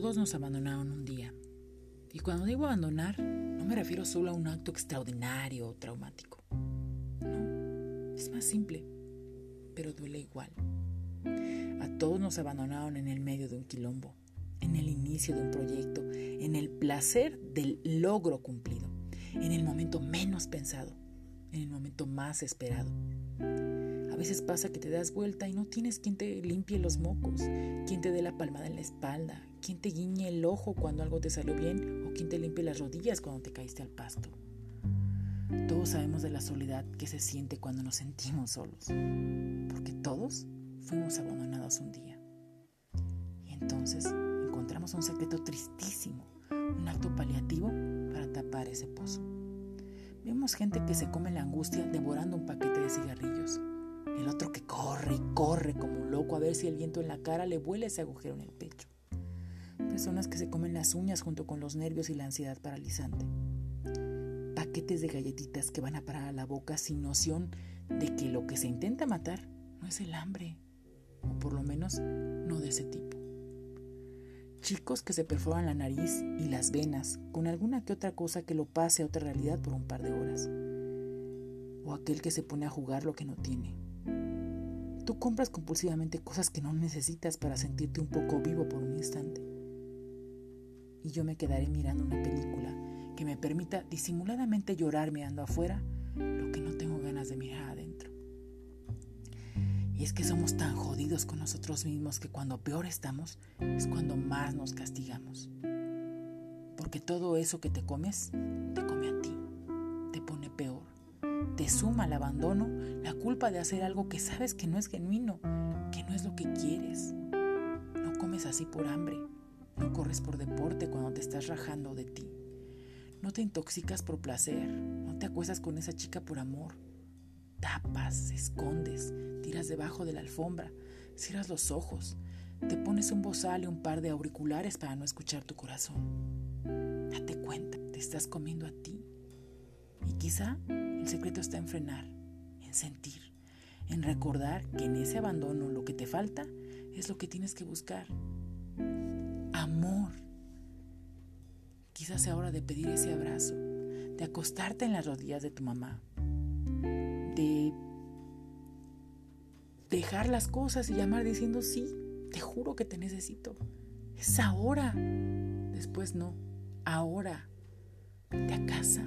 todos nos abandonaron un día. Y cuando digo abandonar, no me refiero solo a un acto extraordinario o traumático. No, es más simple, pero duele igual. A todos nos abandonaron en el medio de un quilombo, en el inicio de un proyecto, en el placer del logro cumplido, en el momento menos pensado, en el momento más esperado. A veces pasa que te das vuelta y no tienes quien te limpie los mocos, quien te dé la palmada en la espalda, quien te guiñe el ojo cuando algo te salió bien o quien te limpie las rodillas cuando te caíste al pasto. Todos sabemos de la soledad que se siente cuando nos sentimos solos, porque todos fuimos abandonados un día. Y entonces encontramos un secreto tristísimo, un acto paliativo para tapar ese pozo. Vemos gente que se come la angustia devorando un paquete de cigarrillos. El otro que corre y corre como un loco a ver si el viento en la cara le vuela ese agujero en el pecho. Personas que se comen las uñas junto con los nervios y la ansiedad paralizante. Paquetes de galletitas que van a parar a la boca sin noción de que lo que se intenta matar no es el hambre, o por lo menos no de ese tipo. Chicos que se perforan la nariz y las venas con alguna que otra cosa que lo pase a otra realidad por un par de horas. O aquel que se pone a jugar lo que no tiene. Tú compras compulsivamente cosas que no necesitas para sentirte un poco vivo por un instante. Y yo me quedaré mirando una película que me permita disimuladamente llorar mirando afuera lo que no tengo ganas de mirar adentro. Y es que somos tan jodidos con nosotros mismos que cuando peor estamos es cuando más nos castigamos. Porque todo eso que te comes, te come a ti, te pone peor. Te suma el abandono, la culpa de hacer algo que sabes que no es genuino, que no es lo que quieres. No comes así por hambre, no corres por deporte cuando te estás rajando de ti. No te intoxicas por placer, no te acuestas con esa chica por amor. Tapas, escondes, tiras debajo de la alfombra, cierras los ojos, te pones un bozal y un par de auriculares para no escuchar tu corazón. Date cuenta, te estás comiendo a ti. Y quizá el secreto está en frenar, en sentir, en recordar que en ese abandono lo que te falta es lo que tienes que buscar. Amor. Quizás sea hora de pedir ese abrazo, de acostarte en las rodillas de tu mamá, de dejar las cosas y llamar diciendo sí, te juro que te necesito. Es ahora. Después no, ahora. Te a casa,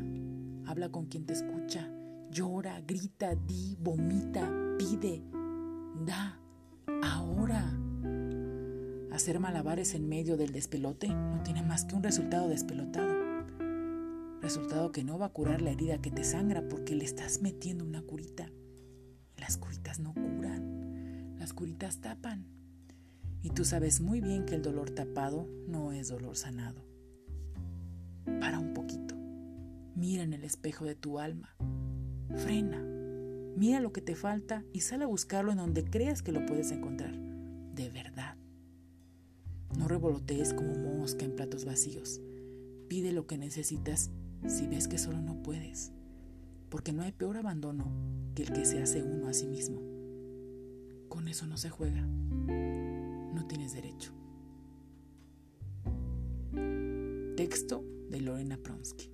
habla con quien te escucha, llora, grita, di, vomita, pide, da. Hacer malabares en medio del despelote no tiene más que un resultado despelotado. Resultado que no va a curar la herida que te sangra porque le estás metiendo una curita. Las curitas no curan, las curitas tapan. Y tú sabes muy bien que el dolor tapado no es dolor sanado. Para un poquito. Mira en el espejo de tu alma. Frena. Mira lo que te falta y sale a buscarlo en donde creas que lo puedes encontrar. Revolotees como mosca en platos vacíos. Pide lo que necesitas si ves que solo no puedes porque no hay peor abandono que el que se hace uno a sí mismo. Con eso no se juega. No tienes derecho. Texto de Lorena Pronsky.